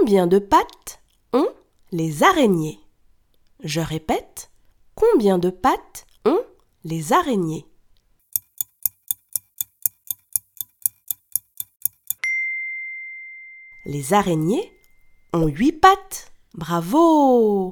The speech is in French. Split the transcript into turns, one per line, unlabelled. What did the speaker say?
Combien de pattes ont les araignées? Je répète, combien de pattes ont les araignées? Les araignées ont huit pattes. Bravo!